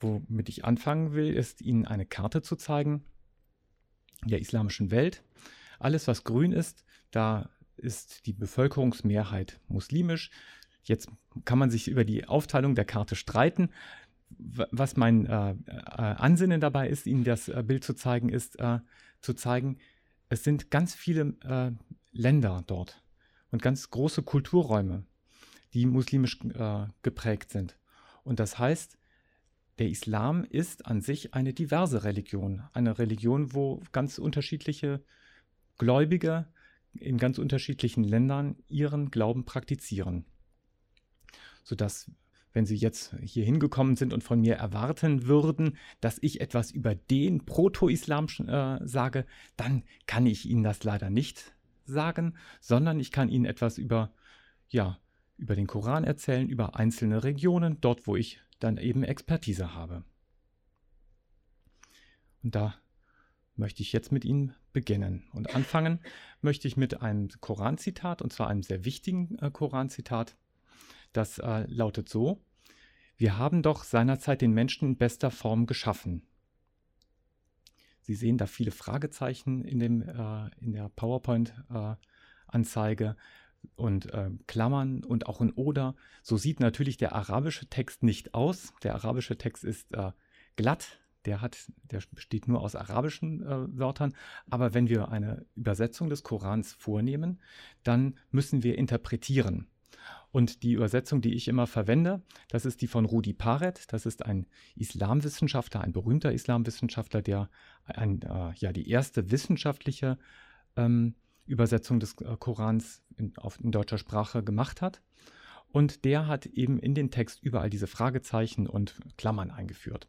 womit ich anfangen will, ist Ihnen eine Karte zu zeigen der islamischen Welt. Alles, was grün ist, da ist die Bevölkerungsmehrheit muslimisch. Jetzt kann man sich über die Aufteilung der Karte streiten. Was mein äh, äh, Ansinnen dabei ist, Ihnen das äh, Bild zu zeigen, ist äh, zu zeigen, es sind ganz viele äh, Länder dort und ganz große Kulturräume, die muslimisch äh, geprägt sind. Und das heißt, der Islam ist an sich eine diverse Religion. Eine Religion, wo ganz unterschiedliche Gläubige in ganz unterschiedlichen Ländern ihren Glauben praktizieren. Sodass, wenn Sie jetzt hier hingekommen sind und von mir erwarten würden, dass ich etwas über den Proto-Islam äh, sage, dann kann ich Ihnen das leider nicht sagen, sondern ich kann Ihnen etwas über, ja, über den Koran erzählen, über einzelne Regionen, dort wo ich dann eben Expertise habe. Und da möchte ich jetzt mit Ihnen beginnen. Und anfangen möchte ich mit einem Koranzitat, und zwar einem sehr wichtigen äh, Koranzitat. Das äh, lautet so, wir haben doch seinerzeit den Menschen in bester Form geschaffen. Sie sehen da viele Fragezeichen in, dem, äh, in der PowerPoint-Anzeige. Und äh, Klammern und auch in Oder. So sieht natürlich der arabische Text nicht aus. Der arabische Text ist äh, glatt. Der hat, der besteht nur aus arabischen äh, Wörtern. Aber wenn wir eine Übersetzung des Korans vornehmen, dann müssen wir interpretieren. Und die Übersetzung, die ich immer verwende, das ist die von Rudi Paret. Das ist ein Islamwissenschaftler, ein berühmter Islamwissenschaftler, der ein, äh, ja, die erste wissenschaftliche ähm, Übersetzung des äh, Korans in, auf, in deutscher Sprache gemacht hat. Und der hat eben in den Text überall diese Fragezeichen und Klammern eingeführt.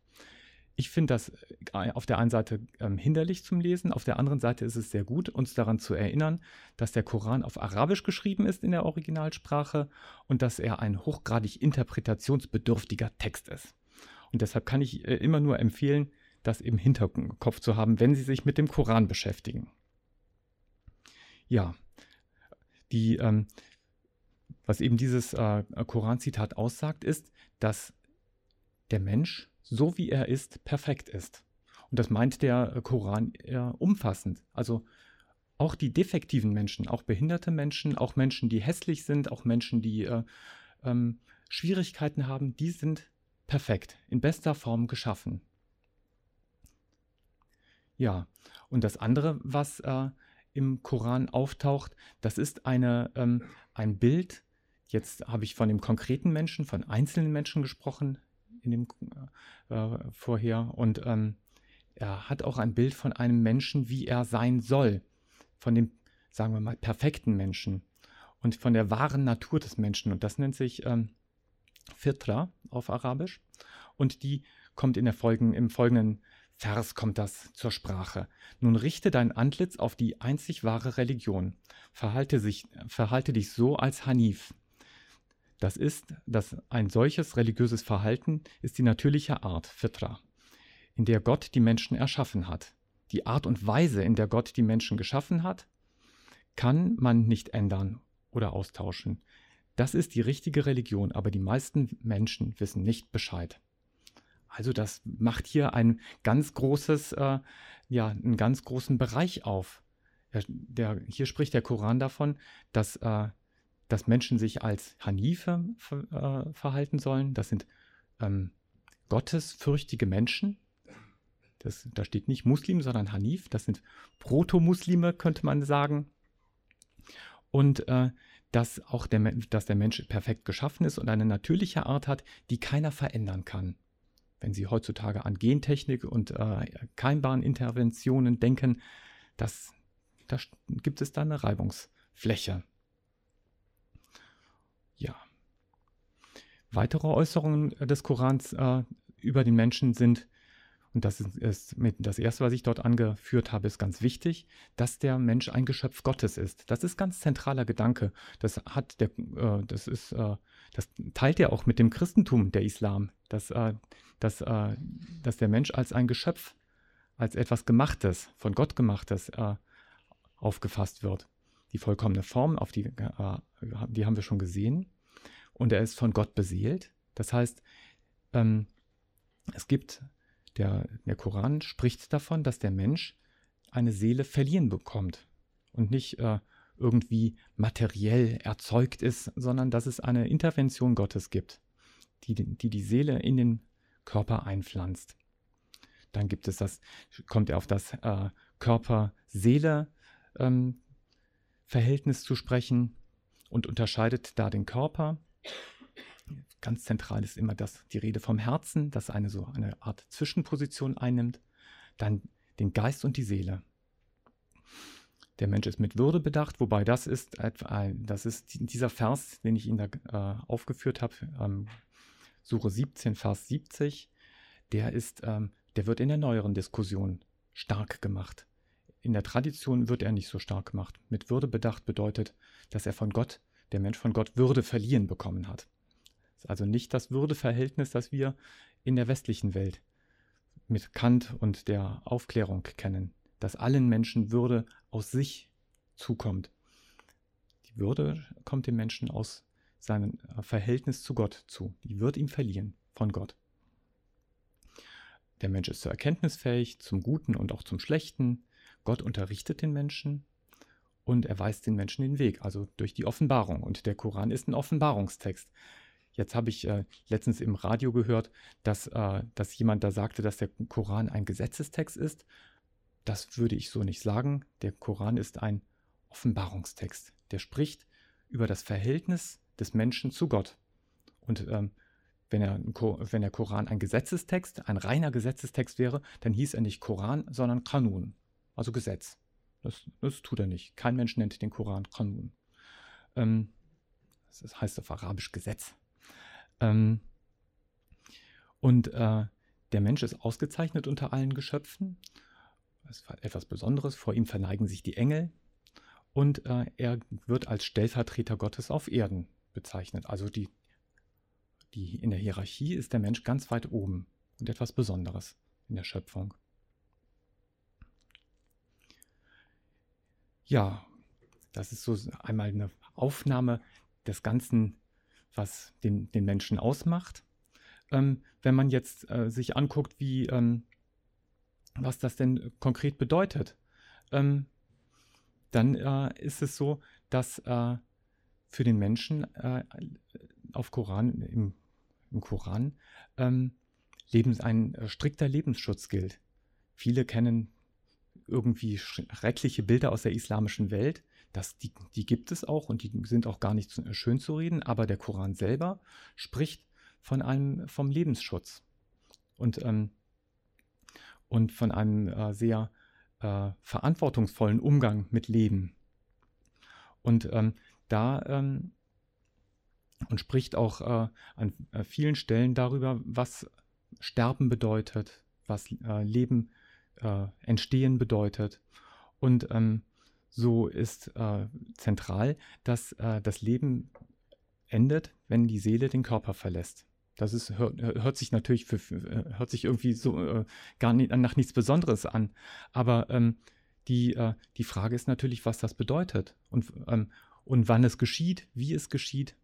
Ich finde das äh, auf der einen Seite ähm, hinderlich zum Lesen, auf der anderen Seite ist es sehr gut, uns daran zu erinnern, dass der Koran auf Arabisch geschrieben ist in der Originalsprache und dass er ein hochgradig interpretationsbedürftiger Text ist. Und deshalb kann ich äh, immer nur empfehlen, das im Hinterkopf zu haben, wenn Sie sich mit dem Koran beschäftigen. Ja, die, ähm, was eben dieses äh, Koranzitat aussagt, ist, dass der Mensch, so wie er ist, perfekt ist. Und das meint der Koran umfassend. Also auch die defektiven Menschen, auch behinderte Menschen, auch Menschen, die hässlich sind, auch Menschen, die äh, ähm, Schwierigkeiten haben, die sind perfekt, in bester Form geschaffen. Ja, und das andere, was äh, im Koran auftaucht, das ist eine, ähm, ein Bild. Jetzt habe ich von dem konkreten Menschen, von einzelnen Menschen gesprochen in dem äh, vorher. Und ähm, er hat auch ein Bild von einem Menschen, wie er sein soll. Von dem, sagen wir mal, perfekten Menschen und von der wahren Natur des Menschen. Und das nennt sich ähm, Fitra auf Arabisch. Und die kommt in der Folgen, im folgenden Vers kommt das zur Sprache. Nun richte dein Antlitz auf die einzig wahre Religion. Verhalte, sich, verhalte dich so als Hanif. Das ist, dass ein solches religiöses Verhalten ist die natürliche Art, Fitra, in der Gott die Menschen erschaffen hat. Die Art und Weise, in der Gott die Menschen geschaffen hat, kann man nicht ändern oder austauschen. Das ist die richtige Religion, aber die meisten Menschen wissen nicht Bescheid. Also das macht hier ein ganz großes, äh, ja, einen ganz großen Bereich auf. Der, der, hier spricht der Koran davon, dass, äh, dass Menschen sich als Hanife ver, äh, verhalten sollen. Das sind ähm, gottesfürchtige Menschen. Das, da steht nicht Muslim, sondern Hanif. Das sind Proto-Muslime, könnte man sagen. Und äh, dass auch der, dass der Mensch perfekt geschaffen ist und eine natürliche Art hat, die keiner verändern kann. Wenn Sie heutzutage an Gentechnik und äh, Keimbahninterventionen denken, das, da gibt es da eine Reibungsfläche. Ja. Weitere Äußerungen des Korans äh, über den Menschen sind, und das ist, ist mit, das erste, was ich dort angeführt habe, ist ganz wichtig, dass der Mensch ein Geschöpf Gottes ist. Das ist ganz zentraler Gedanke. Das hat der, äh, das ist, äh, das teilt ja auch mit dem Christentum der Islam, dass, äh, dass, äh, dass der Mensch als ein Geschöpf, als etwas Gemachtes, von Gott Gemachtes äh, aufgefasst wird. Die vollkommene Form, auf die, äh, die haben wir schon gesehen. Und er ist von Gott beseelt. Das heißt, ähm, Es gibt, der, der Koran spricht davon, dass der Mensch eine Seele verliehen bekommt und nicht äh, irgendwie materiell erzeugt ist, sondern dass es eine Intervention Gottes gibt, die die, die Seele in den Körper einpflanzt. Dann gibt es das, kommt er auf das äh, Körper-Seele-Verhältnis ähm, zu sprechen und unterscheidet da den Körper. Ganz zentral ist immer das, die Rede vom Herzen, das eine so eine Art Zwischenposition einnimmt. Dann den Geist und die Seele. Der Mensch ist mit Würde bedacht, wobei das ist, das ist dieser Vers, den ich Ihnen da äh, aufgeführt habe, ähm, Suche 17, Vers 70, der ist, ähm, der wird in der neueren Diskussion stark gemacht. In der Tradition wird er nicht so stark gemacht. Mit Würde bedacht bedeutet, dass er von Gott, der Mensch von Gott Würde verliehen bekommen hat. Ist also nicht das Würdeverhältnis, das wir in der westlichen Welt mit Kant und der Aufklärung kennen, dass allen Menschen Würde aus sich zukommt. Die Würde kommt dem Menschen aus seinem Verhältnis zu Gott zu. Die wird ihm verliehen von Gott. Der Mensch ist zur Erkenntnis zum Guten und auch zum Schlechten. Gott unterrichtet den Menschen und er weist den Menschen den Weg, also durch die Offenbarung. Und der Koran ist ein Offenbarungstext. Jetzt habe ich äh, letztens im Radio gehört, dass, äh, dass jemand da sagte, dass der Koran ein Gesetzestext ist. Das würde ich so nicht sagen. Der Koran ist ein Offenbarungstext. Der spricht über das Verhältnis des Menschen zu Gott. Und ähm, wenn, er, wenn der Koran ein Gesetzestext, ein reiner Gesetzestext wäre, dann hieß er nicht Koran, sondern Kanun, also Gesetz. Das, das tut er nicht. Kein Mensch nennt den Koran Kanun. Ähm, das heißt auf Arabisch Gesetz. Ähm, und äh, der Mensch ist ausgezeichnet unter allen Geschöpfen. Ist etwas Besonderes. Vor ihm verneigen sich die Engel. Und äh, er wird als Stellvertreter Gottes auf Erden bezeichnet. Also die, die, in der Hierarchie ist der Mensch ganz weit oben und etwas Besonderes in der Schöpfung. Ja, das ist so einmal eine Aufnahme des Ganzen, was den, den Menschen ausmacht. Ähm, wenn man jetzt äh, sich anguckt, wie, ähm, was das denn konkret bedeutet, ähm, dann äh, ist es so, dass äh, für den Menschen äh, auf Koran, im, im Koran ähm, Lebens, ein äh, strikter Lebensschutz gilt. Viele kennen irgendwie schreckliche Bilder aus der islamischen Welt. Das, die, die gibt es auch und die sind auch gar nicht schön zu reden, aber der Koran selber spricht von einem, vom Lebensschutz und, ähm, und von einem äh, sehr äh, verantwortungsvollen Umgang mit Leben. Und ähm, da ähm, und spricht auch äh, an äh, vielen Stellen darüber, was Sterben bedeutet, was äh, Leben äh, entstehen bedeutet. Und ähm, so ist zentral, dass das Leben endet, wenn die Seele den Körper verlässt. Das ist, hört, hört sich natürlich für, hört sich irgendwie so gar nicht, nach nichts Besonderes an. Aber ähm, die, die Frage ist natürlich, was das bedeutet. Und, ähm, und wann es geschieht, wie es geschieht.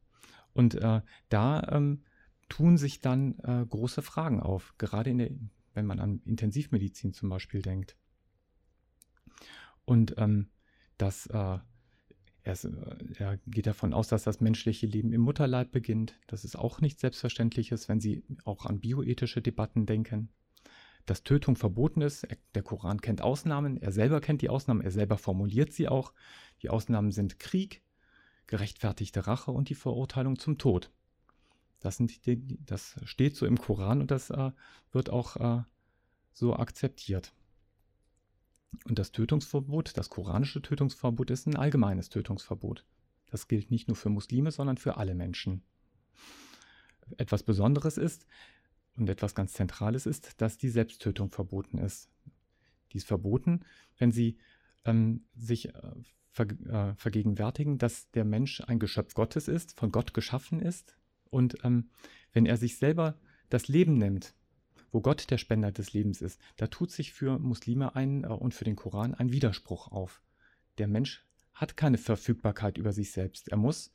Und äh, da ähm, tun sich dann äh, große Fragen auf, gerade der, wenn man an Intensivmedizin zum Beispiel denkt. Und ähm, das, äh, er, er, geht davon aus, dass das menschliche Leben im Mutterleib beginnt. Das ist auch nichts Selbstverständliches, wenn Sie auch an bioethische Debatten denken. Dass Tötung verboten ist, der Koran kennt Ausnahmen, er selber kennt die Ausnahmen, er selber formuliert sie auch. Die Ausnahmen sind Krieg, gerechtfertigte Rache und die Verurteilung zum Tod. Das, die, das steht so im Koran und das äh, wird auch äh, so akzeptiert. Und das Tötungsverbot, das koranische Tötungsverbot ist ein allgemeines Tötungsverbot. Das gilt nicht nur für Muslime, sondern für alle Menschen. Etwas Besonderes ist und etwas ganz Zentrales ist, dass die Selbsttötung verboten ist. Die ist verboten, wenn sie ähm, sich äh, ver, äh, vergegenwärtigen, dass der Mensch ein Geschöpf Gottes ist, von Gott geschaffen ist. Und ähm, wenn er sich selber das Leben nimmt, wo Gott der Spender des Lebens ist, da tut sich für Muslime ein, äh, und für den Koran ein Widerspruch auf. Der Mensch hat keine Verfügbarkeit über sich selbst. Er muss,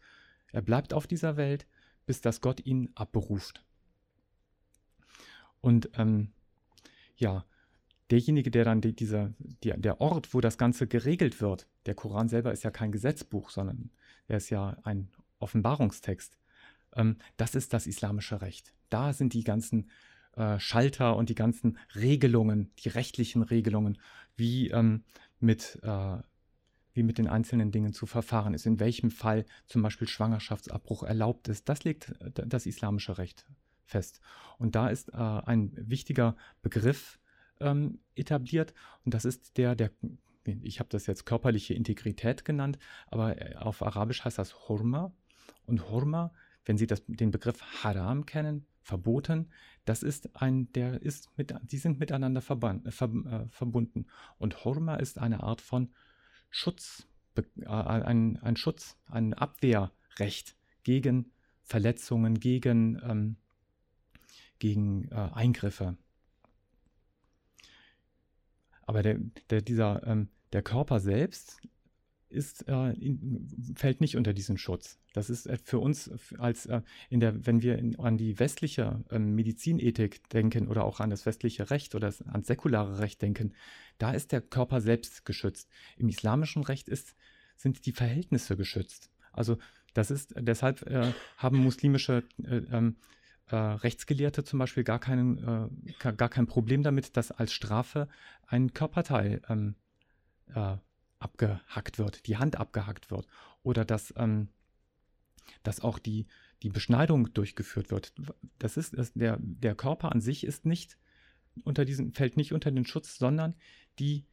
er bleibt auf dieser Welt, bis dass Gott ihn abberuft. Und ähm, ja, derjenige, der dann die, dieser, die, der Ort, wo das Ganze geregelt wird, der Koran selber ist ja kein Gesetzbuch, sondern er ist ja ein Offenbarungstext. Ähm, das ist das islamische Recht. Da sind die ganzen äh, Schalter und die ganzen Regelungen, die rechtlichen Regelungen, wie ähm, mit äh, wie mit den einzelnen Dingen zu verfahren ist, in welchem Fall zum Beispiel Schwangerschaftsabbruch erlaubt ist. Das legt äh, das islamische Recht fest. Und da ist äh, ein wichtiger Begriff ähm, etabliert und das ist der der ich habe das jetzt körperliche Integrität genannt, aber äh, auf Arabisch heißt das Hurma. Und Hurma, wenn Sie das, den Begriff Haram kennen, verboten, das ist ein, der ist mit, die sind miteinander verban, äh, äh, verbunden. Und Hurma ist eine Art von Schutz, äh, ein, ein Schutz, ein Abwehrrecht gegen Verletzungen, gegen, ähm, gegen äh, Eingriffe. Aber der, der, dieser, ähm, der Körper selbst ist, äh, in, fällt nicht unter diesen Schutz. Das ist äh, für uns als äh, in der, wenn wir in, an die westliche ähm, Medizinethik denken oder auch an das westliche Recht oder ans säkulare Recht denken, da ist der Körper selbst geschützt. Im islamischen Recht ist, sind die Verhältnisse geschützt. Also das ist deshalb äh, haben muslimische äh, ähm, äh, Rechtsgelehrte zum Beispiel gar, keinen, äh, gar kein Problem damit, dass als Strafe ein Körperteil ähm, äh, abgehackt wird, die Hand abgehackt wird oder dass, ähm, dass auch die, die Beschneidung durchgeführt wird. Das ist, das, der, der Körper an sich ist nicht unter diesen, fällt nicht unter den Schutz, sondern die,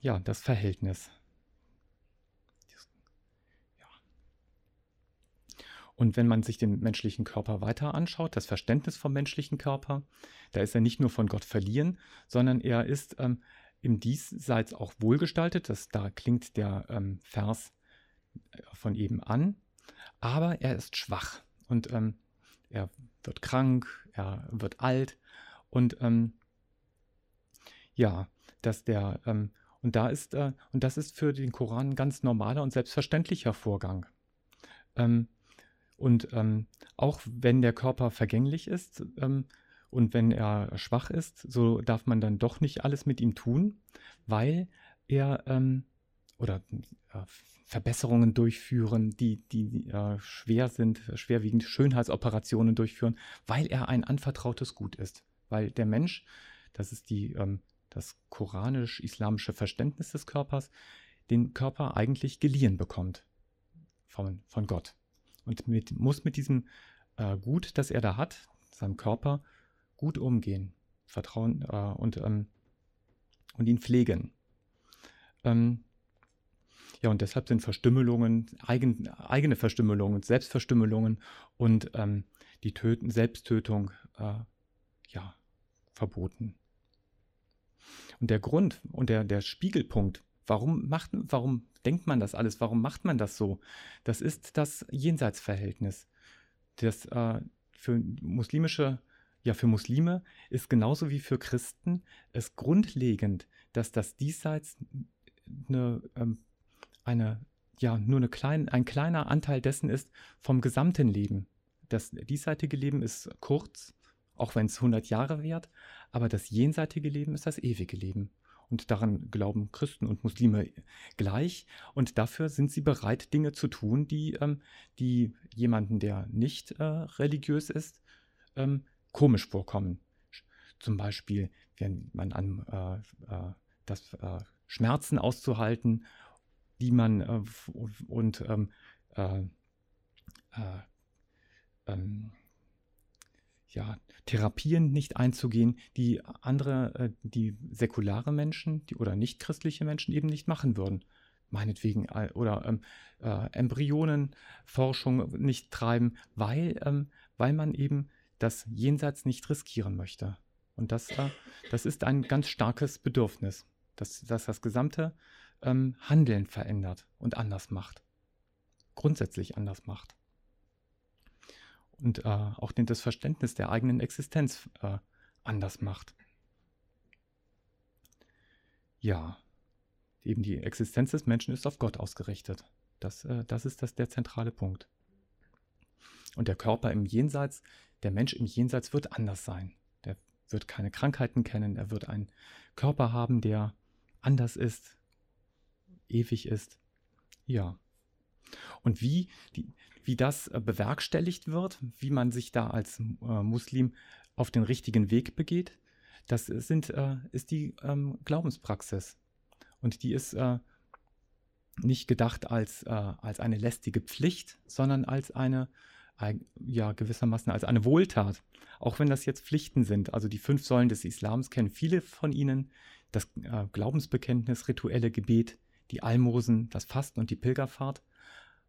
ja, das Verhältnis. Und wenn man sich den menschlichen Körper weiter anschaut, das Verständnis vom menschlichen Körper, da ist er nicht nur von Gott verliehen, sondern er ist ähm, im Diesseits auch wohlgestaltet. Das, da klingt der ähm, Vers äh, von eben an. Aber er ist schwach und ähm, er wird krank, er wird alt und ähm, ja, dass der ähm, und da ist äh, und das ist für den Koran ein ganz normaler und selbstverständlicher Vorgang. Ähm, und ähm, auch wenn der Körper vergänglich ist ähm, und wenn er schwach ist, so darf man dann doch nicht alles mit ihm tun, weil er ähm, oder äh, Verbesserungen durchführen, die, die äh, schwer sind, schwerwiegend Schönheitsoperationen durchführen, weil er ein anvertrautes Gut ist. Weil der Mensch, das ist die, ähm, das koranisch-islamische Verständnis des Körpers, den Körper eigentlich geliehen bekommt von, von Gott und mit, muss mit diesem äh, Gut, das er da hat, seinem Körper, gut umgehen, vertrauen äh, und, ähm, und ihn pflegen. Ähm, ja, und deshalb sind Verstümmelungen, eigen, eigene Verstümmelungen, Selbstverstümmelungen und ähm, die Töten, Selbsttötung äh, ja, verboten. Und der Grund und der, der Spiegelpunkt Warum macht, warum denkt man das alles? Warum macht man das so? Das ist das Jenseitsverhältnis. Das äh, für muslimische, ja, für Muslime ist genauso wie für Christen es grundlegend, dass das Diesseits eine, ähm, eine ja, nur eine klein, ein kleiner Anteil dessen ist vom gesamten Leben. Das diesseitige Leben ist kurz, auch wenn es 100 Jahre währt, aber das jenseitige Leben ist das ewige Leben. Und daran glauben Christen und Muslime gleich. Und dafür sind sie bereit, Dinge zu tun, die, ähm, die jemanden, der nicht äh, religiös ist, ähm, komisch vorkommen. Zum Beispiel, wenn man an äh, äh, das äh, Schmerzen auszuhalten, die man äh, und ähm, äh, ähm ja, Therapien nicht einzugehen, die andere, äh, die säkulare Menschen die, oder nicht christliche Menschen eben nicht machen würden. Meinetwegen, äh, oder ähm, äh, Embryonenforschung nicht treiben, weil, ähm, weil man eben das Jenseits nicht riskieren möchte. Und das, äh, das ist ein ganz starkes Bedürfnis, dass, dass das gesamte ähm, Handeln verändert und anders macht. Grundsätzlich anders macht und äh, auch das Verständnis der eigenen Existenz äh, anders macht. Ja, eben die Existenz des Menschen ist auf Gott ausgerichtet. Das, äh, das ist das, der zentrale Punkt. Und der Körper im Jenseits, der Mensch im Jenseits wird anders sein. Der wird keine Krankheiten kennen, er wird einen Körper haben, der anders ist, ewig ist. Ja. Und wie, die, wie das äh, bewerkstelligt wird, wie man sich da als äh, Muslim auf den richtigen Weg begeht, das sind, äh, ist die ähm, Glaubenspraxis. Und die ist äh, nicht gedacht als, äh, als eine lästige Pflicht, sondern als eine, ja, gewissermaßen als eine Wohltat. Auch wenn das jetzt Pflichten sind. Also die fünf Säulen des Islams kennen viele von ihnen. Das äh, Glaubensbekenntnis, rituelle Gebet, die Almosen, das Fasten und die Pilgerfahrt.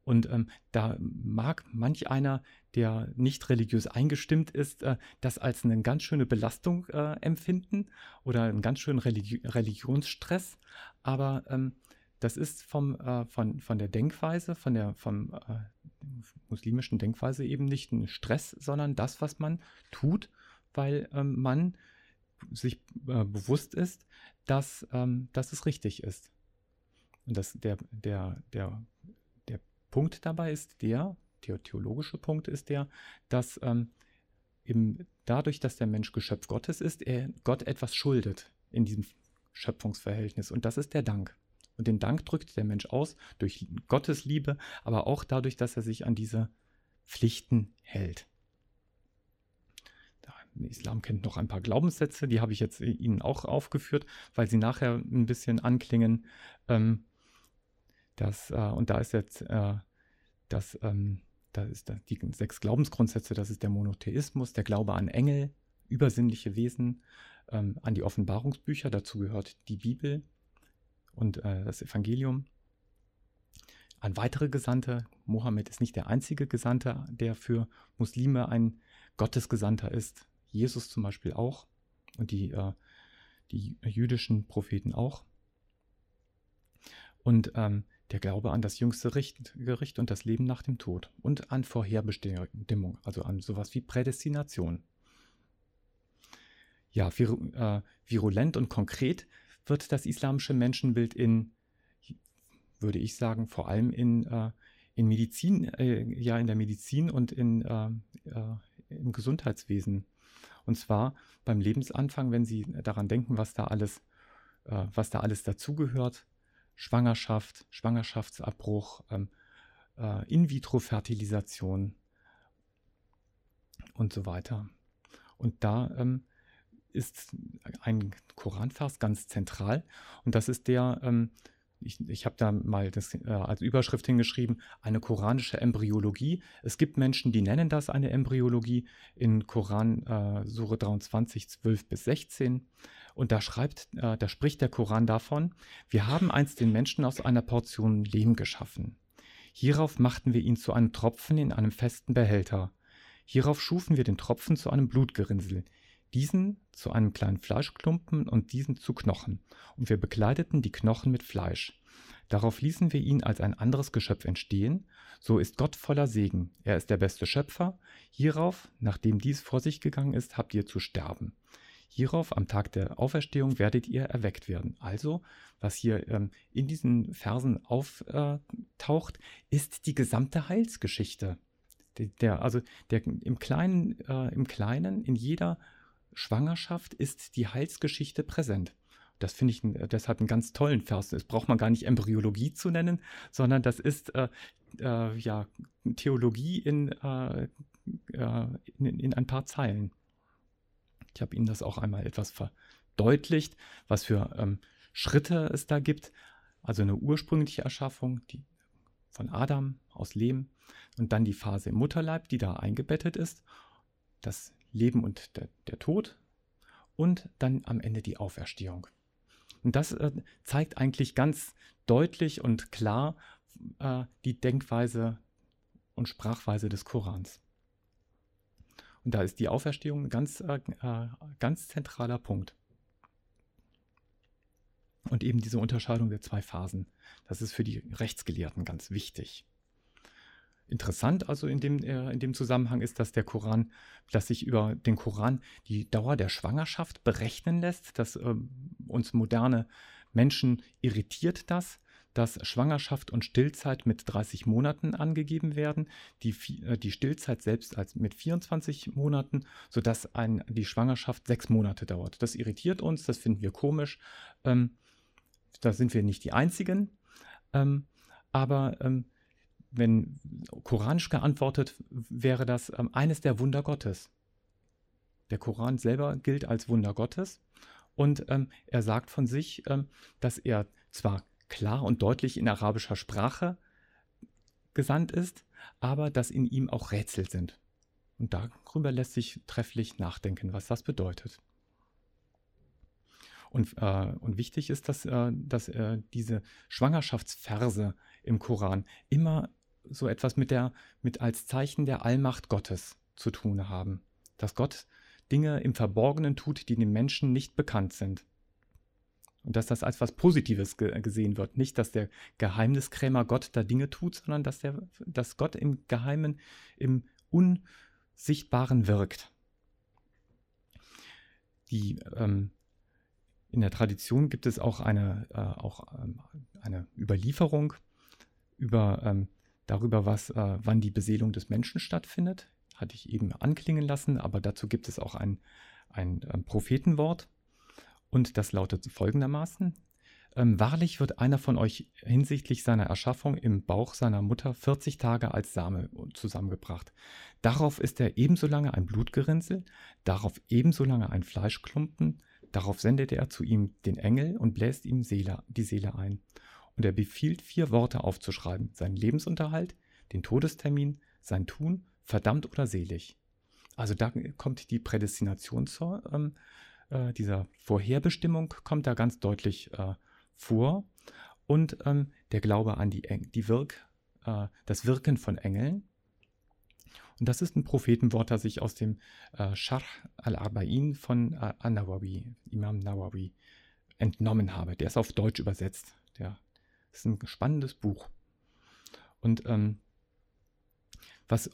Und ähm, da mag manch einer, der nicht religiös eingestimmt ist, äh, das als eine ganz schöne Belastung äh, empfinden oder einen ganz schönen Religi Religionsstress. Aber ähm, das ist vom, äh, von, von der Denkweise, von der vom, äh, muslimischen Denkweise eben nicht ein Stress, sondern das, was man tut, weil ähm, man sich äh, bewusst ist, dass, ähm, dass es richtig ist. Und das, der, der, der Punkt dabei ist der, der theologische Punkt ist der, dass ähm, eben dadurch, dass der Mensch Geschöpf Gottes ist, er Gott etwas schuldet in diesem Schöpfungsverhältnis. Und das ist der Dank. Und den Dank drückt der Mensch aus durch Gottes Liebe, aber auch dadurch, dass er sich an diese Pflichten hält. Der Islam kennt noch ein paar Glaubenssätze, die habe ich jetzt Ihnen auch aufgeführt, weil sie nachher ein bisschen anklingen. Ähm, das, äh, und da ist jetzt äh, das, ähm, da ist das, die sechs Glaubensgrundsätze, das ist der Monotheismus, der Glaube an Engel, übersinnliche Wesen, ähm, an die Offenbarungsbücher, dazu gehört die Bibel und äh, das Evangelium. An weitere Gesandte, Mohammed ist nicht der einzige Gesandte, der für Muslime ein Gottesgesandter ist. Jesus zum Beispiel auch und die, äh, die jüdischen Propheten auch. Und ähm, der Glaube an das jüngste Gericht und das Leben nach dem Tod und an Vorherbestimmung, also an sowas wie Prädestination. Ja, vir, äh, virulent und konkret wird das islamische Menschenbild in, würde ich sagen, vor allem in, äh, in Medizin, äh, ja, in der Medizin und in, äh, äh, im Gesundheitswesen. Und zwar beim Lebensanfang, wenn Sie daran denken, was da alles, äh, was da alles dazugehört, Schwangerschaft, Schwangerschaftsabbruch, ähm, äh, In-vitro-Fertilisation und so weiter. Und da ähm, ist ein Koranvers ganz zentral und das ist der, ähm, ich, ich habe da mal das äh, als Überschrift hingeschrieben, eine koranische Embryologie. Es gibt Menschen, die nennen das eine Embryologie in Koran äh, Sure 23, 12 bis 16. Und da schreibt, äh, da spricht der Koran davon, wir haben einst den Menschen aus einer Portion Lehm geschaffen. Hierauf machten wir ihn zu einem Tropfen in einem festen Behälter. Hierauf schufen wir den Tropfen zu einem Blutgerinnsel, diesen zu einem kleinen Fleischklumpen und diesen zu Knochen, und wir bekleideten die Knochen mit Fleisch. Darauf ließen wir ihn als ein anderes Geschöpf entstehen, so ist Gott voller Segen, er ist der beste Schöpfer, hierauf, nachdem dies vor sich gegangen ist, habt ihr zu sterben. Hierauf am Tag der Auferstehung werdet ihr erweckt werden. Also, was hier ähm, in diesen Versen auftaucht, ist die gesamte Heilsgeschichte. Der, der also der, im, Kleinen, äh, im Kleinen, in jeder Schwangerschaft ist die Heilsgeschichte präsent. Das finde ich deshalb einen ganz tollen Vers. Das braucht man gar nicht Embryologie zu nennen, sondern das ist äh, äh, ja Theologie in, äh, äh in, in, ein paar Zeilen. Ich habe Ihnen das auch einmal etwas verdeutlicht, was für ähm, Schritte es da gibt. Also eine ursprüngliche Erschaffung die von Adam aus Lehm und dann die Phase im Mutterleib, die da eingebettet ist, das Leben und der, der Tod und dann am Ende die Auferstehung. Und das äh, zeigt eigentlich ganz deutlich und klar äh, die Denkweise und Sprachweise des Korans. Und da ist die Auferstehung ein ganz, äh, äh, ganz zentraler Punkt. Und eben diese Unterscheidung der zwei Phasen, das ist für die Rechtsgelehrten ganz wichtig. Interessant also in dem, äh, in dem Zusammenhang ist, dass der Koran, dass sich über den Koran die Dauer der Schwangerschaft berechnen lässt, dass äh, uns moderne Menschen irritiert das, dass Schwangerschaft und Stillzeit mit 30 Monaten angegeben werden, die, äh, die Stillzeit selbst als mit 24 Monaten, sodass ein, die Schwangerschaft sechs Monate dauert. Das irritiert uns, das finden wir komisch. Ähm, da sind wir nicht die Einzigen. Ähm, aber ähm, wenn koranisch geantwortet, wäre das ähm, eines der Wunder Gottes. Der Koran selber gilt als Wunder Gottes und ähm, er sagt von sich, ähm, dass er zwar klar und deutlich in arabischer Sprache gesandt ist, aber dass in ihm auch Rätsel sind. Und darüber lässt sich trefflich nachdenken, was das bedeutet. Und, äh, und wichtig ist, dass, äh, dass äh, diese Schwangerschaftsverse im Koran immer so etwas mit der, mit als Zeichen der Allmacht Gottes zu tun haben. Dass Gott Dinge im Verborgenen tut, die den Menschen nicht bekannt sind. Und dass das als was Positives ge gesehen wird. Nicht, dass der Geheimniskrämer Gott da Dinge tut, sondern dass, der, dass Gott im Geheimen, im Unsichtbaren wirkt. Die, ähm, in der Tradition gibt es auch eine, äh, auch, ähm, eine Überlieferung über, ähm, darüber, was, äh, wann die Beseelung des Menschen stattfindet. Hatte ich eben anklingen lassen, aber dazu gibt es auch ein, ein, ähm, Prophetenwort. Und das lautet folgendermaßen. Ähm, wahrlich wird einer von euch hinsichtlich seiner Erschaffung im Bauch seiner Mutter 40 Tage als Same zusammengebracht. Darauf ist er ebenso lange ein Blutgerinnsel, darauf ebenso lange ein Fleischklumpen, darauf sendet er zu ihm den Engel und bläst ihm Seele, die Seele ein. Und er befiehlt vier Worte aufzuschreiben: seinen Lebensunterhalt, den Todestermin, sein Tun, verdammt oder selig. Also da kommt die Prädestination zur, ähm, äh, dieser Vorherbestimmung kommt da ganz deutlich äh, vor. Und ähm, der Glaube an die, die Wirk, äh, das Wirken von Engeln. Und das ist ein Prophetenwort, das ich aus dem äh, Sharh al-Arba'in von äh, An-Nawawi, Imam Nawawi, entnommen habe. Der ist auf Deutsch übersetzt. Der ist ein spannendes Buch. Und ähm, was,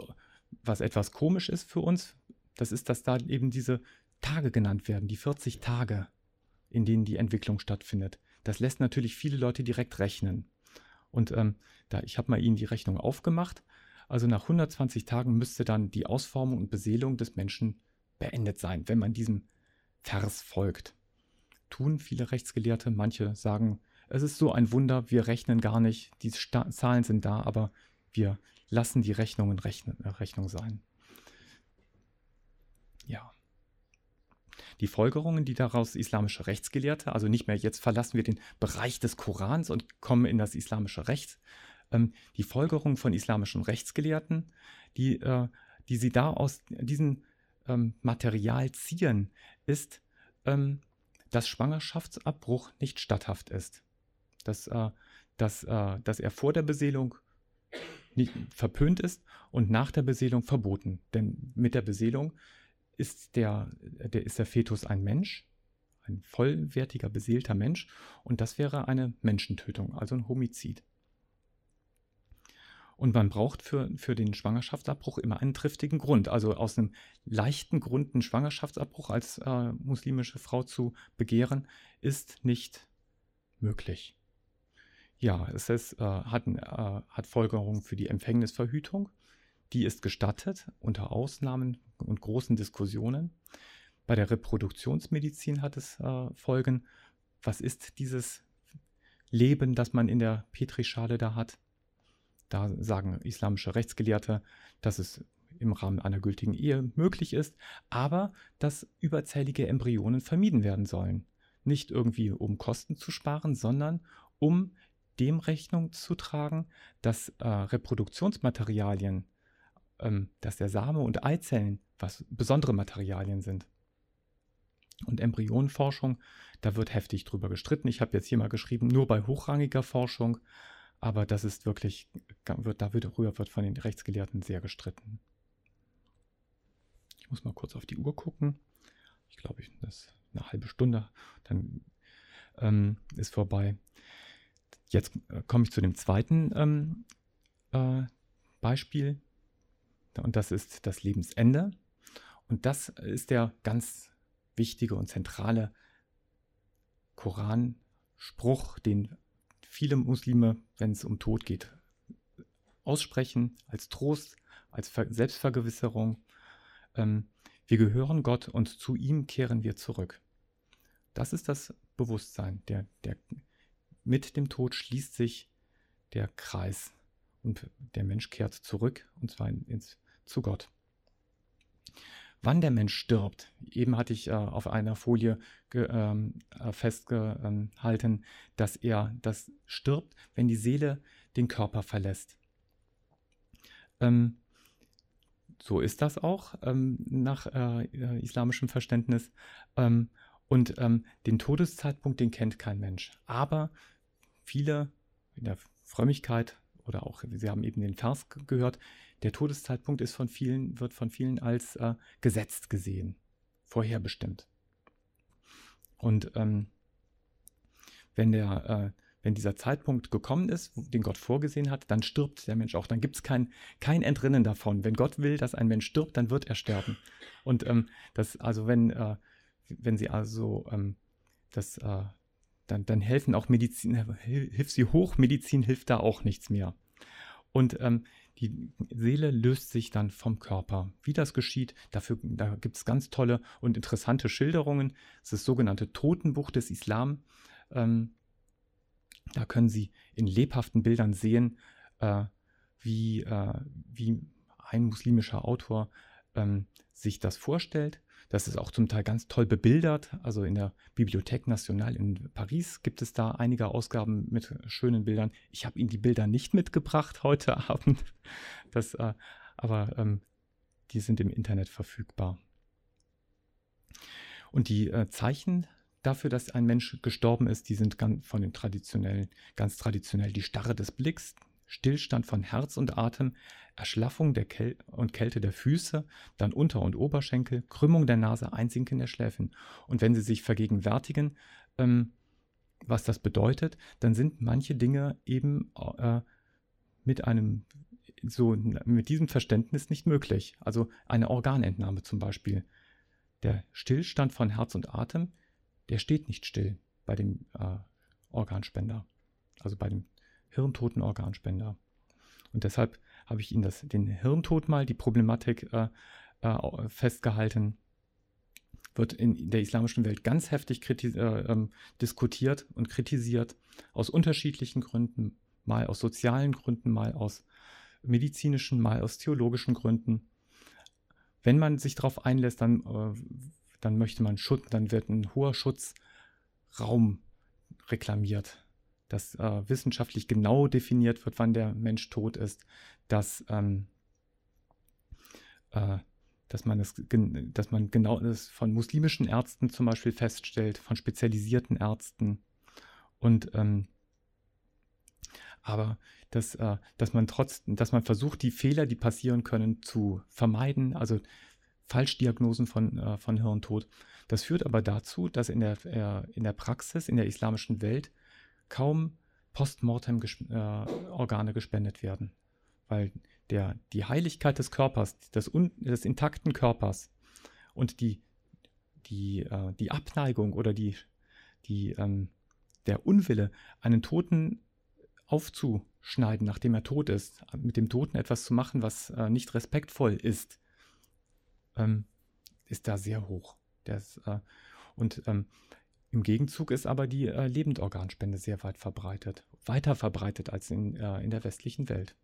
was etwas komisch ist für uns, das ist, dass da eben diese Tage genannt werden, die 40 Tage, in denen die Entwicklung stattfindet. Das lässt natürlich viele Leute direkt rechnen. Und ähm, da, ich habe mal ihnen die Rechnung aufgemacht. Also nach 120 Tagen müsste dann die Ausformung und Beseelung des Menschen beendet sein, wenn man diesem Vers folgt. Tun viele Rechtsgelehrte, manche sagen, es ist so ein Wunder, wir rechnen gar nicht, die Sta Zahlen sind da, aber wir lassen die Rechnungen Rechnen, äh, Rechnung sein. Ja die Folgerungen, die daraus islamische Rechtsgelehrte, also nicht mehr jetzt verlassen wir den Bereich des Korans und kommen in das islamische Recht, ähm, die Folgerungen von islamischen Rechtsgelehrten, die, äh, die sie da aus diesem ähm, Material ziehen, ist, ähm, dass Schwangerschaftsabbruch nicht statthaft ist. Dass, äh, dass, äh, dass er vor der Beseelung nicht verpönt ist und nach der Beseelung verboten. Denn mit der Beseelung ist der, der, ist der Fetus ein Mensch, ein vollwertiger, beseelter Mensch, und das wäre eine Menschentötung, also ein Homizid. Und man braucht für, für den Schwangerschaftsabbruch immer einen triftigen Grund. Also aus einem leichten Grund einen Schwangerschaftsabbruch als äh, muslimische Frau zu begehren, ist nicht möglich. Ja, es ist, äh, hat, äh, hat Folgerungen für die Empfängnisverhütung. Die ist gestattet unter Ausnahmen und großen Diskussionen. Bei der Reproduktionsmedizin hat es äh, Folgen. Was ist dieses Leben, das man in der Petrischale da hat? Da sagen islamische Rechtsgelehrte, dass es im Rahmen einer gültigen Ehe möglich ist, aber dass überzählige Embryonen vermieden werden sollen. Nicht irgendwie um Kosten zu sparen, sondern um dem Rechnung zu tragen, dass äh, Reproduktionsmaterialien ähm, dass der Same und Eizellen was besondere Materialien sind. Und Embryonenforschung, da wird heftig drüber gestritten. Ich habe jetzt hier mal geschrieben, nur bei hochrangiger Forschung, aber das ist wirklich, wird, da wird, darüber wird von den Rechtsgelehrten sehr gestritten. Ich muss mal kurz auf die Uhr gucken. Ich glaube, das ist eine halbe Stunde, dann ähm, ist vorbei. Jetzt äh, komme ich zu dem zweiten ähm, äh, Beispiel. Und das ist das Lebensende. Und das ist der ganz wichtige und zentrale Koranspruch, den viele Muslime, wenn es um Tod geht, aussprechen, als Trost, als Ver Selbstvergewisserung. Ähm, wir gehören Gott und zu ihm kehren wir zurück. Das ist das Bewusstsein. Der, der, mit dem Tod schließt sich der Kreis und der Mensch kehrt zurück und zwar ins, zu Gott. Wann der Mensch stirbt, eben hatte ich äh, auf einer Folie ähm, äh, festgehalten, dass er das stirbt, wenn die Seele den Körper verlässt. Ähm, so ist das auch ähm, nach äh, äh islamischem Verständnis. Ähm, und ähm, den Todeszeitpunkt, den kennt kein Mensch. Aber viele in der Frömmigkeit oder auch, Sie haben eben den Vers gehört, der Todeszeitpunkt ist von vielen, wird von vielen als äh, gesetzt gesehen, vorherbestimmt. Und ähm, wenn der, äh, wenn dieser Zeitpunkt gekommen ist, den Gott vorgesehen hat, dann stirbt der Mensch auch. Dann gibt es kein, kein Entrinnen davon. Wenn Gott will, dass ein Mensch stirbt, dann wird er sterben. Und ähm, das, also wenn, äh, wenn Sie also ähm, das, äh, dann, dann helfen auch Medizin, hilft sie Hochmedizin, hilft da auch nichts mehr. Und ähm, die Seele löst sich dann vom Körper. Wie das geschieht, dafür, da gibt es ganz tolle und interessante Schilderungen. Das ist das sogenannte Totenbuch des Islam. Ähm, da können Sie in lebhaften Bildern sehen, äh, wie, äh, wie ein muslimischer Autor ähm, sich das vorstellt. Das ist auch zum Teil ganz toll bebildert. Also in der Bibliothèque Nationale in Paris gibt es da einige Ausgaben mit schönen Bildern. Ich habe Ihnen die Bilder nicht mitgebracht heute Abend, das, äh, aber ähm, die sind im Internet verfügbar. Und die äh, Zeichen dafür, dass ein Mensch gestorben ist, die sind ganz von den traditionellen, ganz traditionell die Starre des Blicks, Stillstand von Herz und Atem, Erschlaffung der Käl und Kälte der Füße, dann Unter- und Oberschenkel, Krümmung der Nase, Einsinken der Schläfen. Und wenn Sie sich vergegenwärtigen, ähm, was das bedeutet, dann sind manche Dinge eben äh, mit einem so mit diesem Verständnis nicht möglich. Also eine Organentnahme zum Beispiel. Der Stillstand von Herz und Atem, der steht nicht still bei dem äh, Organspender, also bei dem hirntoten Organspender. Und deshalb habe ich Ihnen das, den Hirntod mal, die Problematik äh, äh, festgehalten. Wird in der islamischen Welt ganz heftig äh, ähm, diskutiert und kritisiert, aus unterschiedlichen Gründen, mal aus sozialen Gründen, mal aus medizinischen, mal aus theologischen Gründen. Wenn man sich darauf einlässt, dann, äh, dann möchte man Schutz, dann wird ein hoher Schutzraum reklamiert dass äh, wissenschaftlich genau definiert wird, wann der Mensch tot ist, dass, ähm, äh, dass, man das, dass man genau das von muslimischen Ärzten zum Beispiel feststellt, von spezialisierten Ärzten. Und ähm, aber dass, äh, dass man trotzdem, dass man versucht, die Fehler, die passieren können, zu vermeiden, also Falschdiagnosen von, äh, von Hirntod. Das führt aber dazu, dass in der, äh, in der Praxis, in der islamischen Welt, kaum Postmortem-Organe äh, gespendet werden, weil der, die Heiligkeit des Körpers, des, des intakten Körpers und die, die, äh, die Abneigung oder die, die, ähm, der Unwille, einen Toten aufzuschneiden, nachdem er tot ist, mit dem Toten etwas zu machen, was äh, nicht respektvoll ist, ähm, ist da sehr hoch. Das, äh, und ähm, im Gegenzug ist aber die äh, Lebendorganspende sehr weit verbreitet, weiter verbreitet als in, äh, in der westlichen Welt.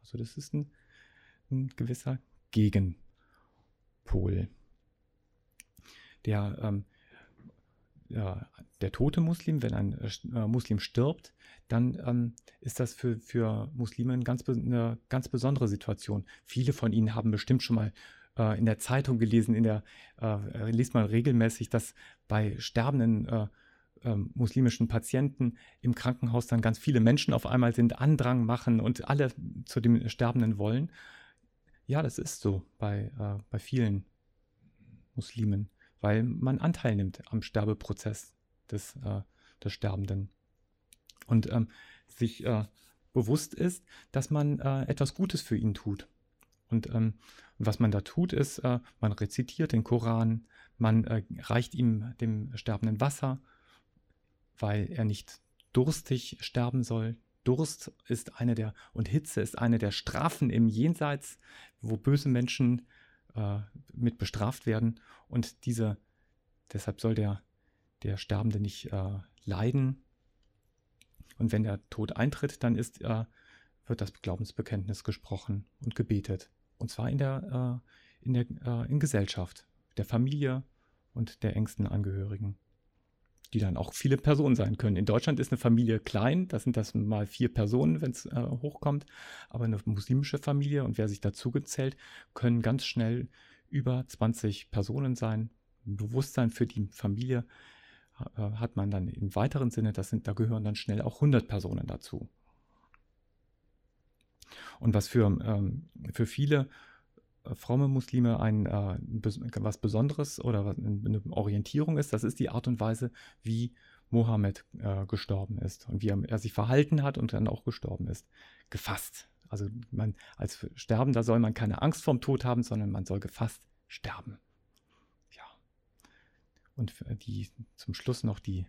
Also das ist ein, ein gewisser Gegenpol. Der, ähm, ja, der tote Muslim, wenn ein äh, Muslim stirbt, dann ähm, ist das für, für Muslime eine ganz, eine ganz besondere Situation. Viele von ihnen haben bestimmt schon mal äh, in der Zeitung gelesen, in der äh, liest man regelmäßig, dass bei sterbenden äh, ähm, muslimischen Patienten im Krankenhaus dann ganz viele Menschen auf einmal sind, Andrang machen und alle zu dem Sterbenden wollen. Ja, das ist so bei, äh, bei vielen Muslimen, weil man Anteil nimmt am Sterbeprozess des, äh, des Sterbenden. Und ähm, sich bewusst ist, dass man etwas Gutes für ihn tut. Und ähm, was man da tut, ist, äh, man rezitiert den Koran, man äh, reicht ihm dem Sterbenden Wasser, weil er nicht durstig sterben soll. Durst ist eine der, und Hitze ist eine der Strafen im Jenseits, wo böse Menschen äh, mit bestraft werden. Und diese, deshalb soll der, der Sterbende nicht äh, leiden. Und wenn der Tod eintritt, dann ist, äh, wird das Glaubensbekenntnis gesprochen und gebetet. Und zwar in der, äh, in der äh, in Gesellschaft, der Familie und der engsten Angehörigen die dann auch viele Personen sein können. In Deutschland ist eine Familie klein, das sind das mal vier Personen, wenn es äh, hochkommt, aber eine muslimische Familie und wer sich dazu gezählt, können ganz schnell über 20 Personen sein. Ein Bewusstsein für die Familie äh, hat man dann im weiteren Sinne, das sind, da gehören dann schnell auch 100 Personen dazu. Und was für, ähm, für viele fromme Muslime ein äh, was Besonderes oder eine Orientierung ist, das ist die Art und Weise, wie Mohammed äh, gestorben ist und wie er, er, sich verhalten hat und dann auch gestorben ist. Gefasst. Also man als Sterbender soll man keine Angst vorm Tod haben, sondern man soll gefasst sterben. Ja. Und die zum Schluss noch die,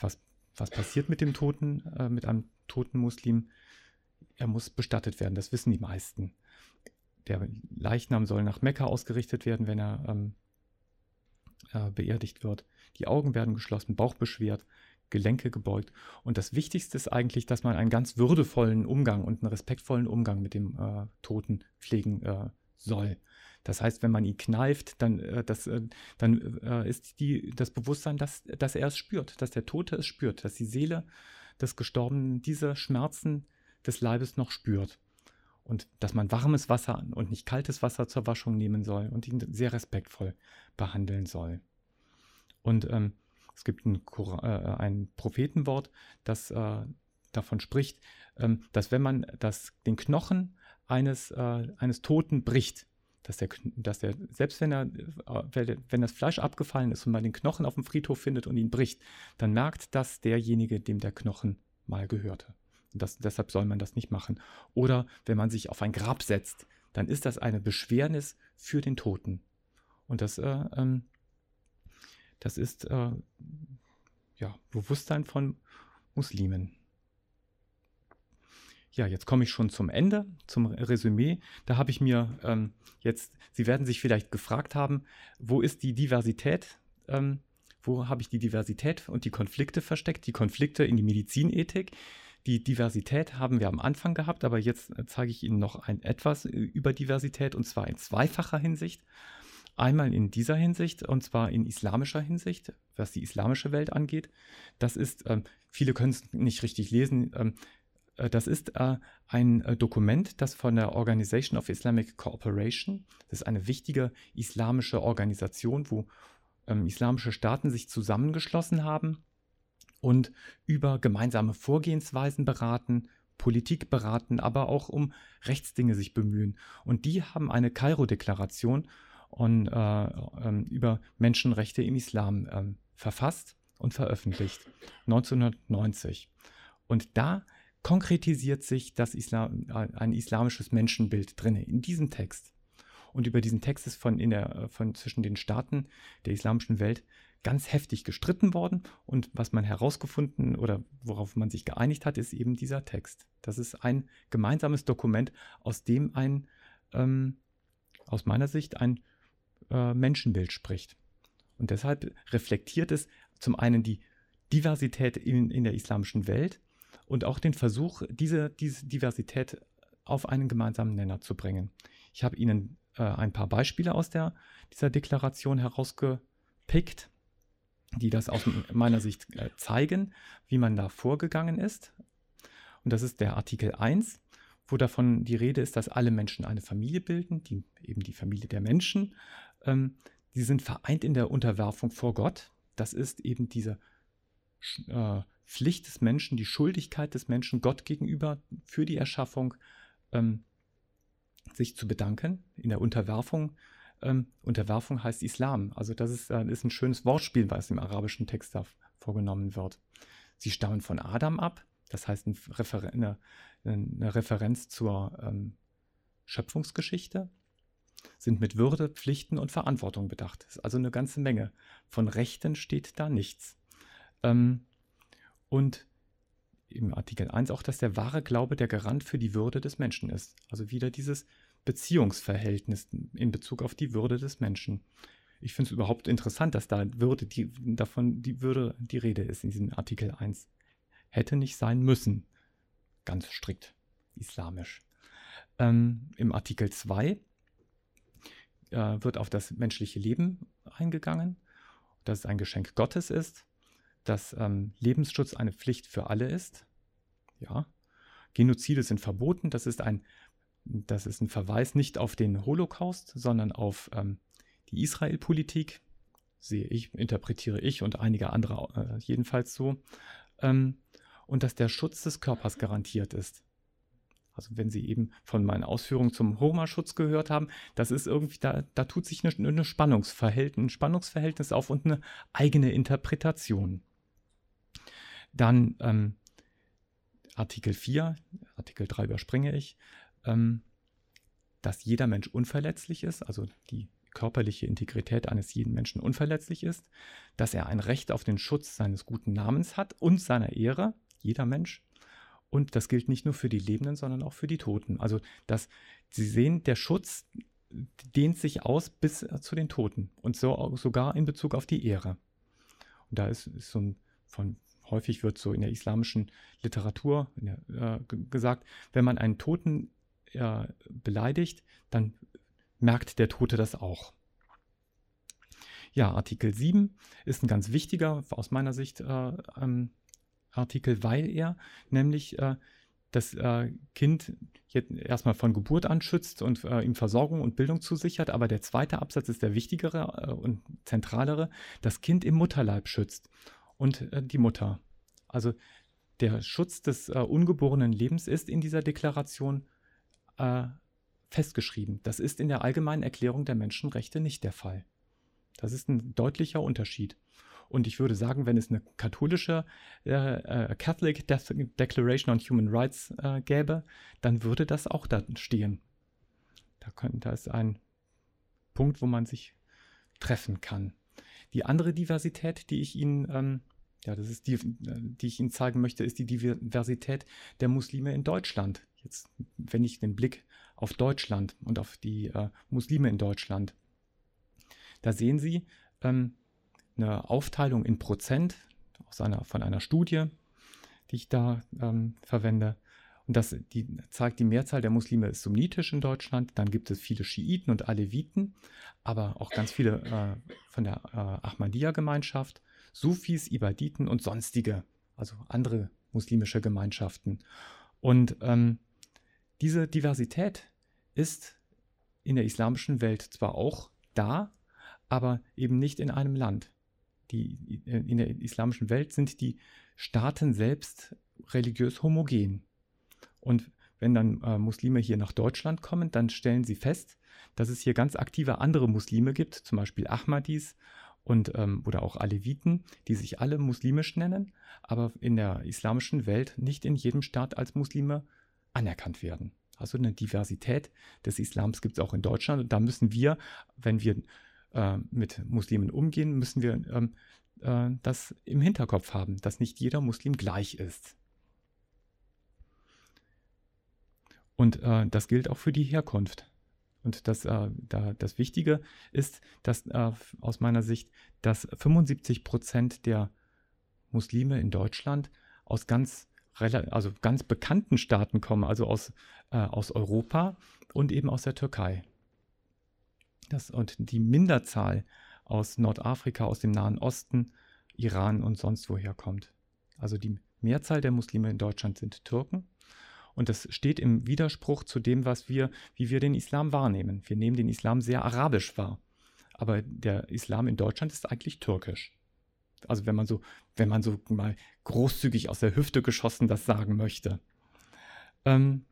was, was passiert mit dem Toten, äh, mit einem toten Muslim? Er muss bestattet werden, das wissen die meisten der Leichnam soll nach Mekka ausgerichtet werden, wenn er ähm, äh, beerdigt wird. Die Augen werden geschlossen, Bauch beschwert, Gelenke gebeugt. Und das Wichtigste ist eigentlich, dass man einen ganz würdevollen Umgang und einen respektvollen Umgang mit dem äh, Toten pflegen äh, soll. Das heißt, wenn man ihn kneift, dann, äh, das, äh, dann äh, ist die, das Bewusstsein, dass, dass er es spürt, dass der Tote es spürt, dass die Seele des Gestorbenen diese Schmerzen des Leibes noch spürt und dass man warmes Wasser und nicht kaltes Wasser zur Waschung nehmen soll und ihn sehr respektvoll behandeln soll. Und ähm, es gibt ein, äh, ein Prophetenwort, das äh, davon spricht, ähm, dass wenn man das, den Knochen eines, äh, eines Toten bricht, dass der, dass der, selbst wenn, er, äh, wenn das Fleisch abgefallen ist und man den Knochen auf dem Friedhof findet und ihn bricht, dann merkt das derjenige, dem der Knochen mal gehörte. Das, deshalb soll man das nicht machen. Oder wenn man sich auf ein Grab setzt, dann ist das eine Beschwernis für den Toten. Und das, äh, ähm, das ist äh, ja, Bewusstsein von Muslimen. Ja, jetzt komme ich schon zum Ende, zum Resümee. Da habe ich mir ähm, jetzt, Sie werden sich vielleicht gefragt haben, wo ist die Diversität? Ähm, wo habe ich die Diversität und die Konflikte versteckt? Die Konflikte in die Medizinethik, die Diversität haben wir am Anfang gehabt, aber jetzt äh, zeige ich Ihnen noch ein etwas äh, über Diversität und zwar in zweifacher Hinsicht. Einmal in dieser Hinsicht und zwar in islamischer Hinsicht, was die islamische Welt angeht. Das ist, ähm, viele können es nicht richtig lesen, ähm, äh, das ist ein Dokument, das von der Organization of Islamic Cooperation, das ist eine wichtige islamische Organisation, wo ähm, islamische Staaten sich zusammengeschlossen haben und über gemeinsame Vorgehensweisen beraten, Politik beraten, aber auch um Rechtsdinge sich bemühen. Und die haben eine Kairo-Deklaration äh, äh, über Menschenrechte im Islam äh, verfasst und veröffentlicht, 1990. Und da konkretisiert sich das Islam, äh, ein islamisches Menschenbild drin, in diesem Text. Und über diesen Text ist von, in der, von zwischen den Staaten der islamischen Welt ganz heftig gestritten worden. Und was man herausgefunden oder worauf man sich geeinigt hat, ist eben dieser Text. Das ist ein gemeinsames Dokument, aus dem ein, ähm, aus meiner Sicht, ein äh, Menschenbild spricht. Und deshalb reflektiert es zum einen die Diversität in, in der islamischen Welt und auch den Versuch, diese, diese Diversität auf einen gemeinsamen Nenner zu bringen. Ich habe Ihnen äh, ein paar Beispiele aus der, dieser Deklaration herausgepickt die das aus meiner Sicht äh, zeigen, wie man da vorgegangen ist. Und das ist der Artikel 1, wo davon die Rede ist, dass alle Menschen eine Familie bilden, die, eben die Familie der Menschen. Ähm, die sind vereint in der Unterwerfung vor Gott. Das ist eben diese äh, Pflicht des Menschen, die Schuldigkeit des Menschen Gott gegenüber für die Erschaffung, ähm, sich zu bedanken in der Unterwerfung ähm, Unterwerfung heißt Islam. Also das ist, äh, ist ein schönes Wortspiel, was im arabischen Text da vorgenommen wird. Sie stammen von Adam ab, das heißt ein Referen eine, eine, Referenz zur ähm, Schöpfungsgeschichte, sind mit Würde, Pflichten und Verantwortung bedacht. Das ist also eine ganze Menge. Von Rechten steht da nichts. Ähm, und im Artikel 1 auch, dass der wahre Glaube der Garant für die Würde des Menschen ist. Also wieder dieses Beziehungsverhältnis in Bezug auf die Würde des Menschen. Ich finde es überhaupt interessant, dass da Würde, die, davon die Würde die Rede ist in diesem Artikel 1. Hätte nicht sein müssen. Ganz strikt islamisch. Ähm, Im Artikel 2 äh, wird auf das menschliche Leben eingegangen, dass es ein Geschenk Gottes ist, dass ähm, Lebensschutz eine Pflicht für alle ist. Ja. Genozide sind verboten. Das ist ein, das ist ein Verweis nicht auf den Holocaust, sondern auf ähm, die Israel-Politik. Sehe ich, interpretiere ich und einige andere äh, jedenfalls so. Ähm, und dass der Schutz des Körpers garantiert ist. Also wenn Sie eben von meinen Ausführungen zum Homa-Schutz gehört haben, das ist irgendwie, da, da tut sich eine, eine Spannungsverhältnis, ein Spannungsverhältnis auf und eine eigene Interpretation. Dann ähm, Artikel 4, Artikel 3 überspringe ich, ähm, dass jeder Mensch unverletzlich ist, also die körperliche Integrität eines jeden Menschen unverletzlich ist, dass er ein Recht auf den Schutz seines guten Namens hat und seiner Ehre, jeder Mensch, und das gilt nicht nur für die Lebenden, sondern auch für die Toten. Also dass Sie sehen, der Schutz dehnt sich aus bis äh, zu den Toten und so, sogar in Bezug auf die Ehre. Und da ist, ist so ein, von, häufig wird so in der islamischen Literatur der, äh, gesagt, wenn man einen Toten äh, beleidigt, dann merkt der Tote das auch. Ja, Artikel 7 ist ein ganz wichtiger, aus meiner Sicht, äh, ähm, Artikel, weil er nämlich äh, das äh, Kind jetzt erstmal von Geburt an schützt und äh, ihm Versorgung und Bildung zusichert. Aber der zweite Absatz ist der wichtigere äh, und zentralere, das Kind im Mutterleib schützt und äh, die Mutter. Also der Schutz des äh, ungeborenen Lebens ist in dieser Deklaration festgeschrieben. Das ist in der allgemeinen Erklärung der Menschenrechte nicht der Fall. Das ist ein deutlicher Unterschied. Und ich würde sagen, wenn es eine katholische äh, äh, Catholic De Declaration on Human Rights äh, gäbe, dann würde das auch da stehen. Da, können, da ist ein Punkt, wo man sich treffen kann. Die andere Diversität, die ich Ihnen, ähm, ja, das ist die, äh, die ich Ihnen zeigen möchte, ist die Diversität der Muslime in Deutschland. Jetzt, wenn ich den Blick auf Deutschland und auf die äh, Muslime in Deutschland, da sehen Sie, ähm, eine Aufteilung in Prozent aus einer, von einer Studie, die ich da ähm, verwende. Und das die, zeigt, die Mehrzahl der Muslime ist sunnitisch in Deutschland. Dann gibt es viele Schiiten und Aleviten, aber auch ganz viele äh, von der äh, Ahmadiyya-Gemeinschaft, Sufis, Ibaditen und sonstige, also andere muslimische Gemeinschaften. Und ähm, diese Diversität ist in der islamischen Welt zwar auch da, aber eben nicht in einem Land die, in der islamischen Welt sind die Staaten selbst religiös homogen. Und wenn dann äh, Muslime hier nach Deutschland kommen, dann stellen sie fest, dass es hier ganz aktive andere Muslime gibt, zum Beispiel Ahmadis und, ähm, oder auch Aleviten, die sich alle muslimisch nennen, aber in der islamischen Welt nicht in jedem Staat als Muslime anerkannt werden. Also eine Diversität des Islams gibt es auch in Deutschland und da müssen wir, wenn wir äh, mit Muslimen umgehen, müssen wir ähm, äh, das im Hinterkopf haben, dass nicht jeder Muslim gleich ist. Und äh, das gilt auch für die Herkunft. Und das, äh, da, das Wichtige ist, dass äh, aus meiner Sicht, dass 75 Prozent der Muslime in Deutschland aus ganz, also ganz bekannten Staaten kommen, also aus, äh, aus Europa und eben aus der Türkei. Das, und die Minderzahl aus Nordafrika, aus dem Nahen Osten, Iran und sonst woher kommt. Also die Mehrzahl der Muslime in Deutschland sind Türken. Und das steht im Widerspruch zu dem, was wir, wie wir den Islam wahrnehmen. Wir nehmen den Islam sehr arabisch wahr. Aber der Islam in Deutschland ist eigentlich türkisch. Also wenn man so, wenn man so mal großzügig aus der Hüfte geschossen das sagen möchte. Ähm,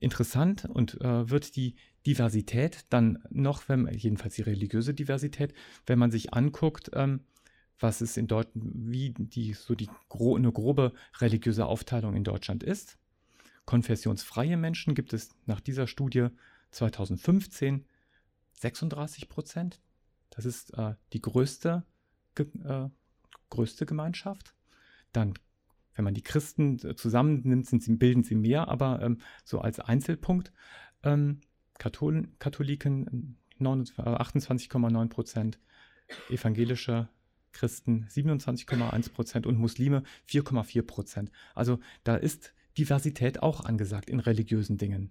interessant und äh, wird die Diversität dann noch, wenn jedenfalls die religiöse Diversität, wenn man sich anguckt, ähm, was es in Deutschland, wie die so die gro eine grobe religiöse Aufteilung in Deutschland ist. Konfessionsfreie Menschen gibt es nach dieser Studie 2015 36 Prozent. Das ist äh, die größte, ge äh, größte Gemeinschaft. dann, wenn man die Christen zusammennimmt, sind sie, bilden sie mehr, aber ähm, so als Einzelpunkt. Ähm, Kathol Katholiken 28,9 Prozent, evangelische Christen 27,1 Prozent und Muslime 4,4 Prozent. Also da ist Diversität auch angesagt in religiösen Dingen.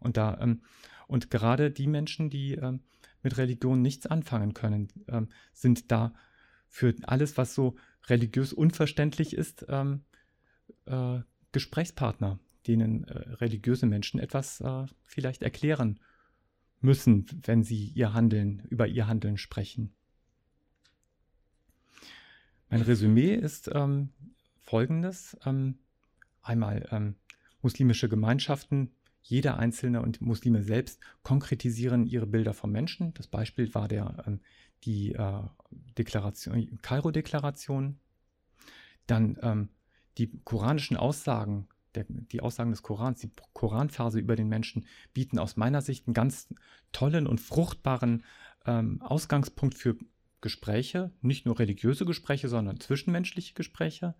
Und da ähm, und gerade die Menschen, die ähm, mit Religion nichts anfangen können, ähm, sind da für alles, was so religiös unverständlich ist, ähm, äh, Gesprächspartner, denen äh, religiöse Menschen etwas äh, vielleicht erklären müssen, wenn sie ihr Handeln, über ihr Handeln sprechen. Mein Resümee ist ähm, folgendes. Ähm, einmal ähm, muslimische Gemeinschaften, jeder Einzelne und Muslime selbst konkretisieren ihre Bilder vom Menschen. Das Beispiel war der, ähm, die äh, Deklaration, Kairo-Deklaration. Dann ähm, die koranischen Aussagen der, die Aussagen des Korans, die Koranverse über den Menschen bieten aus meiner Sicht einen ganz tollen und fruchtbaren ähm, Ausgangspunkt für Gespräche, nicht nur religiöse Gespräche, sondern zwischenmenschliche Gespräche.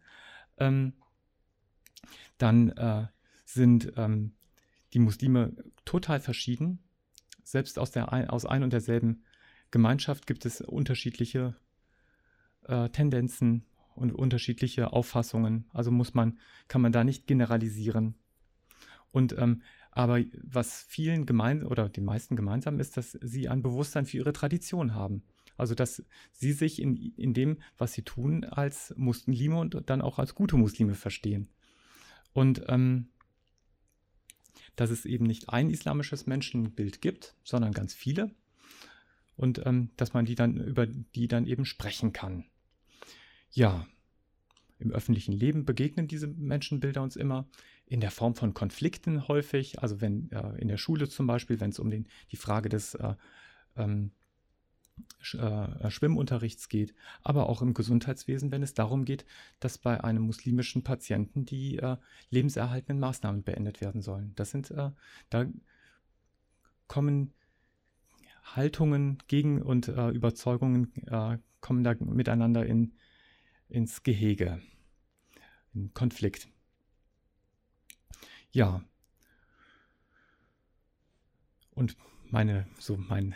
Ähm, dann äh, sind ähm, die Muslime total verschieden. Selbst aus, der, aus ein und derselben Gemeinschaft gibt es unterschiedliche äh, Tendenzen, und unterschiedliche Auffassungen. Also muss man, kann man da nicht generalisieren. Und ähm, aber was vielen gemein oder den meisten gemeinsam ist, dass sie ein Bewusstsein für ihre Tradition haben. Also dass sie sich in, in dem, was sie tun, als Muslime und dann auch als gute Muslime verstehen. Und ähm, dass es eben nicht ein islamisches Menschenbild gibt, sondern ganz viele. Und ähm, dass man die dann über die dann eben sprechen kann. Ja, im öffentlichen Leben begegnen diese Menschenbilder uns immer in der Form von Konflikten häufig. Also wenn äh, in der Schule zum Beispiel, wenn es um den, die Frage des äh, ähm, äh, Schwimmunterrichts geht, aber auch im Gesundheitswesen, wenn es darum geht, dass bei einem muslimischen Patienten die äh, lebenserhaltenden Maßnahmen beendet werden sollen. Das sind, äh, da kommen Haltungen gegen und äh, Überzeugungen kommen da miteinander in, ins Gehege, in Konflikt. Ja. Und meine, so mein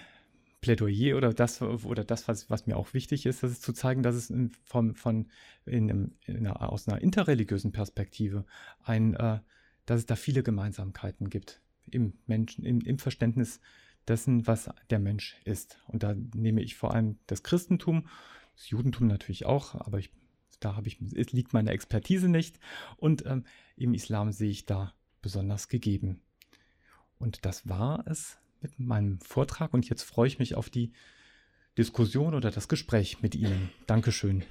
Plädoyer oder das, oder das was, was mir auch wichtig ist, das ist zu zeigen, dass es in, von, von in einem, in einer, aus einer interreligiösen Perspektive ein, äh, dass es da viele Gemeinsamkeiten gibt im Menschen, im, im Verständnis dessen, was der Mensch ist. Und da nehme ich vor allem das Christentum, das Judentum natürlich auch, aber ich da habe ich, es liegt meine Expertise nicht. Und ähm, im Islam sehe ich da besonders gegeben. Und das war es mit meinem Vortrag und jetzt freue ich mich auf die Diskussion oder das Gespräch mit Ihnen. Dankeschön.